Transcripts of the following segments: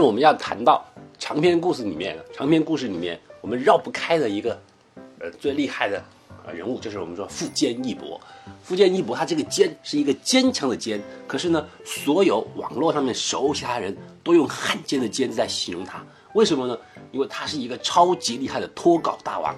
我们要谈到长篇故事里面，长篇故事里面我们绕不开的一个，呃，最厉害的呃人物，就是我们说富坚义博。富坚义博他这个坚是一个坚强的坚，可是呢，所有网络上面熟悉他人都用汉奸的奸在形容他。为什么呢？因为他是一个超级厉害的脱稿大王，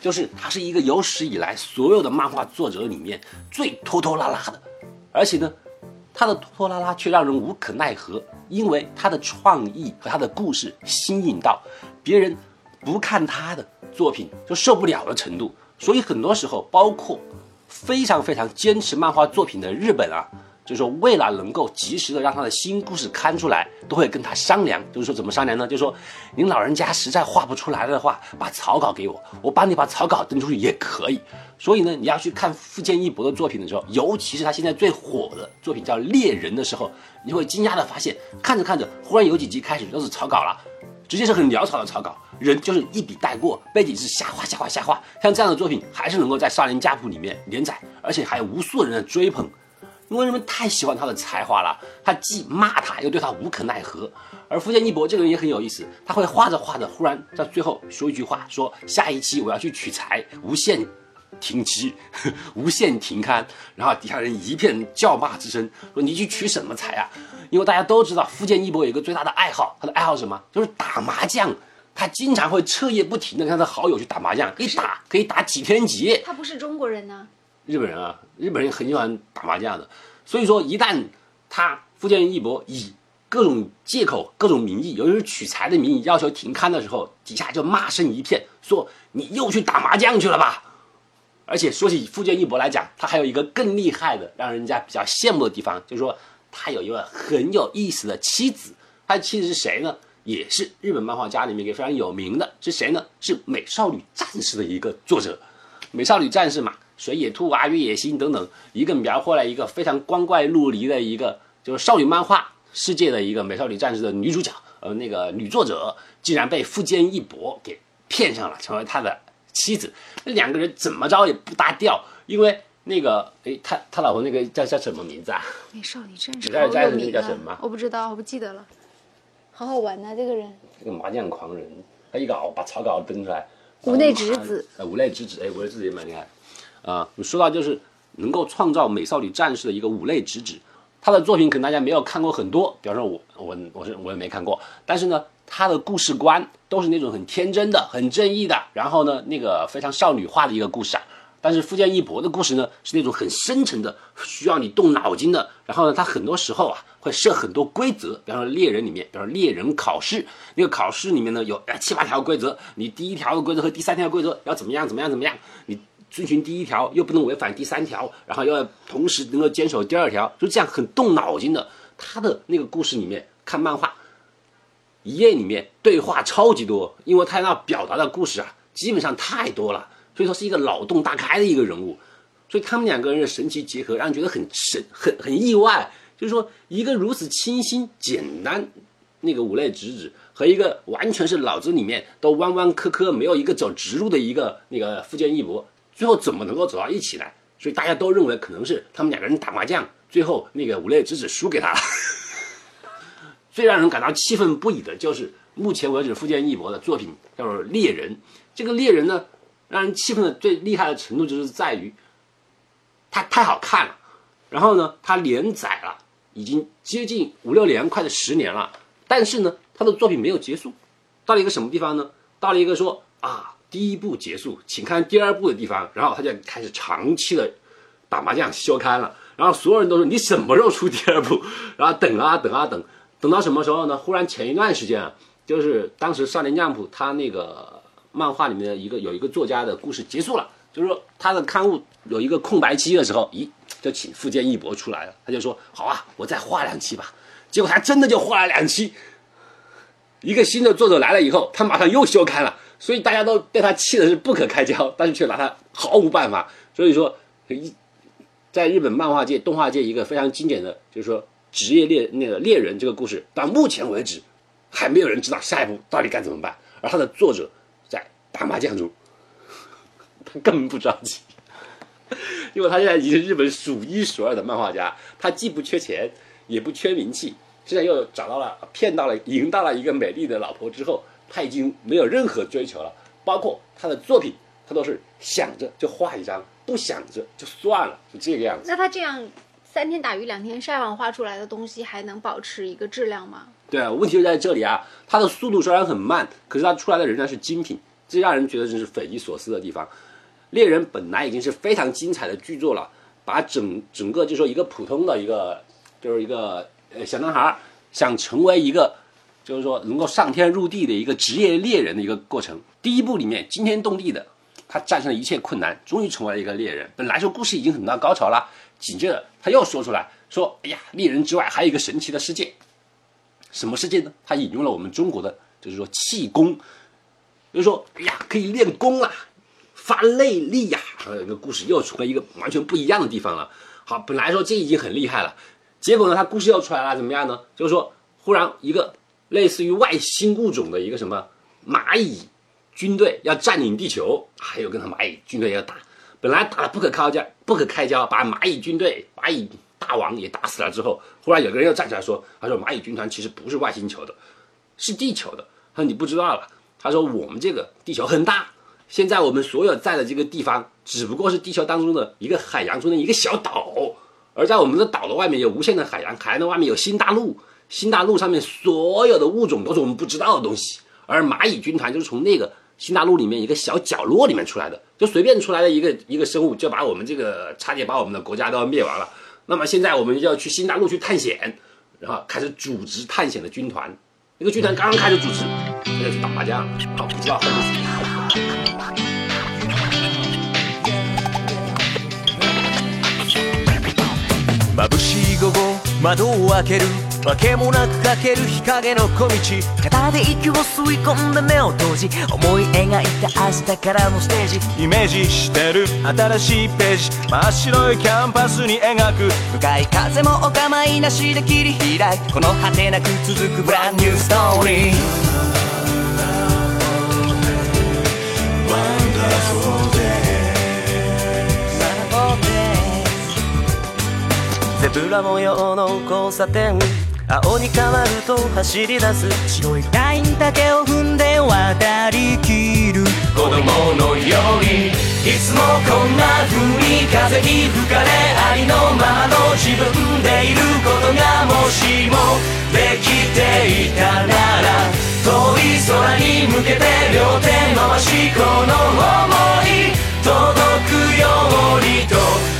就是他是一个有史以来所有的漫画作者里面最拖拖拉拉的，而且呢，他的拖拖拉拉却让人无可奈何，因为他的创意和他的故事新颖到别人不看他的作品就受不了的程度。所以很多时候，包括非常非常坚持漫画作品的日本啊。就是说，为了能够及时的让他的新故事刊出来，都会跟他商量。就是说，怎么商量呢？就是说，您老人家实在画不出来的话，把草稿给我，我帮你把草稿登出去也可以。所以呢，你要去看富坚义博的作品的时候，尤其是他现在最火的作品叫《猎人》的时候，你会惊讶的发现，看着看着，忽然有几集开始都是草稿了，直接是很潦草的草稿，人就是一笔带过，背景是瞎画瞎画瞎画。像这样的作品，还是能够在少年家谱里面连载，而且还有无数人的追捧。因为人们太喜欢他的才华了，他既骂他，又对他无可奈何。而福建一博这个人也很有意思，他会画着画着，忽然在最后说一句话，说下一期我要去取材，无限停期，无限停刊。然后底下人一片叫骂之声，说你去取什么材啊？因为大家都知道，福建一博有一个最大的爱好，他的爱好是什么？就是打麻将。他经常会彻夜不停的跟他的好友去打麻将，一打可以打几天几夜。他不是中国人呢。日本人啊，日本人很喜欢打麻将的，所以说一旦他福建一博以各种借口、各种名义，尤其是取材的名义要求停刊的时候，底下就骂声一片，说你又去打麻将去了吧。而且说起福建一博来讲，他还有一个更厉害的，让人家比较羡慕的地方，就是说他有一个很有意思的妻子。他的妻子是谁呢？也是日本漫画家里面一个非常有名的，是谁呢？是《美少女战士》的一个作者，《美少女战士》嘛。水野兔啊，月野星等等，一个描绘了一个非常光怪陆离的一个就是少女漫画世界的一个美少女战士的女主角，呃，那个女作者竟然被富坚义博给骗上了，成为他的妻子。那两个人怎么着也不搭调，因为那个，哎，他他老婆那个叫叫什么名字啊？美少女战士，美少女战士那个叫什么？我不知道，我不记得了。好好玩呐，这个人。这个麻将狂人，他一搞把草稿登出来。无内直子。呃，五内直子，哎，无内直子也蛮厉害。啊，你说到就是能够创造美少女战士的一个五类直指，他的作品可能大家没有看过很多，比方说我我我是我也没看过，但是呢，他的故事观都是那种很天真的、很正义的，然后呢，那个非常少女化的一个故事啊。但是富坚义博的故事呢，是那种很深沉的，需要你动脑筋的。然后呢，他很多时候啊会设很多规则，比方说猎人里面，比方说猎人考试，那个考试里面呢有七八条规则，你第一条的规则和第三条规则要怎么样怎么样怎么样，你。遵循第一条又不能违反第三条，然后又要同时能够坚守第二条，就这样很动脑筋的。他的那个故事里面看漫画，一页里面对话超级多，因为他要表达的故事啊，基本上太多了，所以说是一个脑洞大开的一个人物。所以他们两个人的神奇结合，让人觉得很神、很很意外。就是说，一个如此清新简单那个五类直指，和一个完全是脑子里面都弯弯磕磕、没有一个走直路的一个那个福建一博。最后怎么能够走到一起来？所以大家都认为可能是他们两个人打麻将，最后那个五类之子输给他了。最让人感到气愤不已的就是目前为止富坚义博的作品叫做《猎人》。这个猎人呢，让人气愤的最厉害的程度就是在于，他太好看了。然后呢，他连载了已经接近五六年，快的十年了。但是呢，他的作品没有结束，到了一个什么地方呢？到了一个说啊。第一部结束，请看第二部的地方，然后他就开始长期的打麻将休刊了。然后所有人都说你什么时候出第二部？然后等啊等啊等，等到什么时候呢？忽然前一段时间啊，就是当时少年将谱他那个漫画里面的一个有一个作家的故事结束了，就是说他的刊物有一个空白期的时候，咦，就请富坚义博出来了。他就说好啊，我再画两期吧。结果他真的就画了两期。一个新的作者来了以后，他马上又休刊了。所以大家都被他气的是不可开交，但是却拿他毫无办法。所以说，一在日本漫画界、动画界一个非常经典的，就是说职业猎那个猎人这个故事，到目前为止还没有人知道下一步到底该怎么办。而他的作者在打麻将中，他根本不着急，因为他现在已经是日本数一数二的漫画家，他既不缺钱，也不缺名气，现在又找到了骗到了赢到了一个美丽的老婆之后，他已经没有任何追求了，包括他的作品，他都是想着就画一张，不想着就算了，是这个样子。那他这样三天打鱼两天晒网画出来的东西，还能保持一个质量吗？对啊，问题就在这里啊，它的速度虽然很慢，可是它出来的仍然是精品，这让人觉得真是匪夷所思的地方。猎人本来已经是非常精彩的剧作了，把整整个就说一个普通的一个就是一个呃小男孩想成为一个就是说能够上天入地的一个职业猎人的一个过程。第一部里面惊天动地的，他战胜了一切困难，终于成为了一个猎人。本来说故事已经很到高潮了，紧接着他又说出来说：“哎呀，猎人之外还有一个神奇的世界。”什么世界呢？他引用了我们中国的，就是说气功，就是说，哎呀，可以练功啊，发内力呀。呃，这个故事又出了一个完全不一样的地方了。好，本来说这已经很厉害了，结果呢，他故事又出来了，怎么样呢？就是说，忽然一个类似于外星物种的一个什么蚂蚁军队要占领地球，还有跟他蚂蚁军队要打，本来打的不可开交，不可开交，把蚂蚁军队蚂蚁。大王也打死了之后，忽然有个人又站起来说：“他说蚂蚁军团其实不是外星球的，是地球的。他说你不知道了。他说我们这个地球很大，现在我们所有在的这个地方只不过是地球当中的一个海洋中的一个小岛，而在我们的岛的外面有无限的海洋，海洋的外面有新大陆，新大陆上面所有的物种都是我们不知道的东西。而蚂蚁军团就是从那个新大陆里面一个小角落里面出来的，就随便出来的一个一个生物，就把我们这个差点把我们的国家都要灭亡了。”那么现在我们就要去新大陆去探险，然后开始组织探险的军团。那个军团刚刚开始组织，他就去打麻将，了，好不知道会死。眩しい午後窓を開けるわけもなくかける日陰の小道。片で息を吸い込んで目を閉じ思い描いた明日からのステージ。イメージしてる新しいページ真っ白いキャンパスに描く向かい風もお構いなしで切り開く。この果てなく続くブランニューストーリー。ゼブラ模様の交差点。青に変わると走り出す。白いラインだけを踏んで渡りきる。子供のようにいつもこんな風に風に吹かれありのままの自分でいることがもしもできていたなら遠い空に向けて両手回しこの想い届くようにと。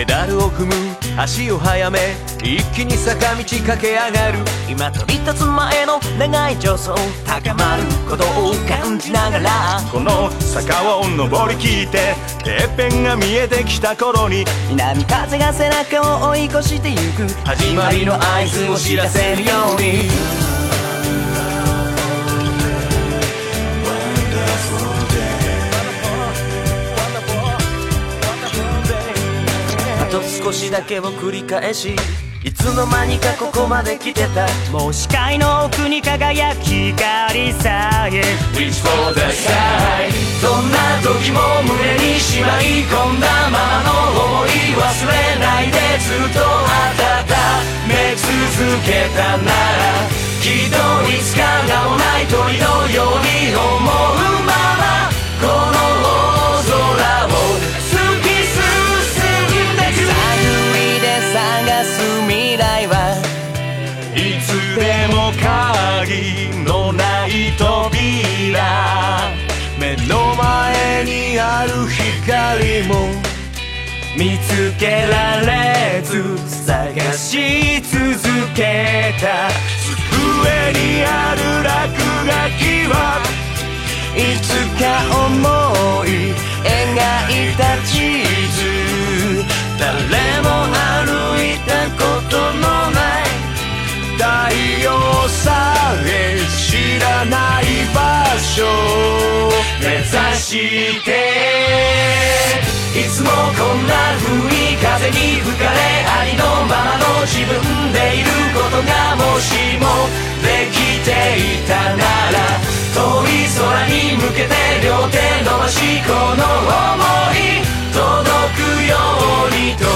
ペダルを踏む。足を速め。一気に坂道駆け上がる。今飛び立つ前の長い助走。高まることを感じながら。この坂を登りきって。てっぺんが見えてきた頃に。南風が背中を追い越してゆく。始まりの合図を知らせるように。少しだけを繰り返し。いつの間にかここまで来てた。もう視界の奥に輝き光さえ。Reach for the sky どんな時も胸にしまい込んだままの想い忘れないでずっと温め続けたならきっといつか名もない鳥のように思うまま。この見つけられず探し続けた。机にある落書きはいつか思い描いた地図。誰も歩いたことのない。太陽さえ知らない場所。目指してつもこんな風に風に吹かれありのままの自分でいることがもしもできていたなら遠い空に向けて両手伸ばしこの想い届くようにと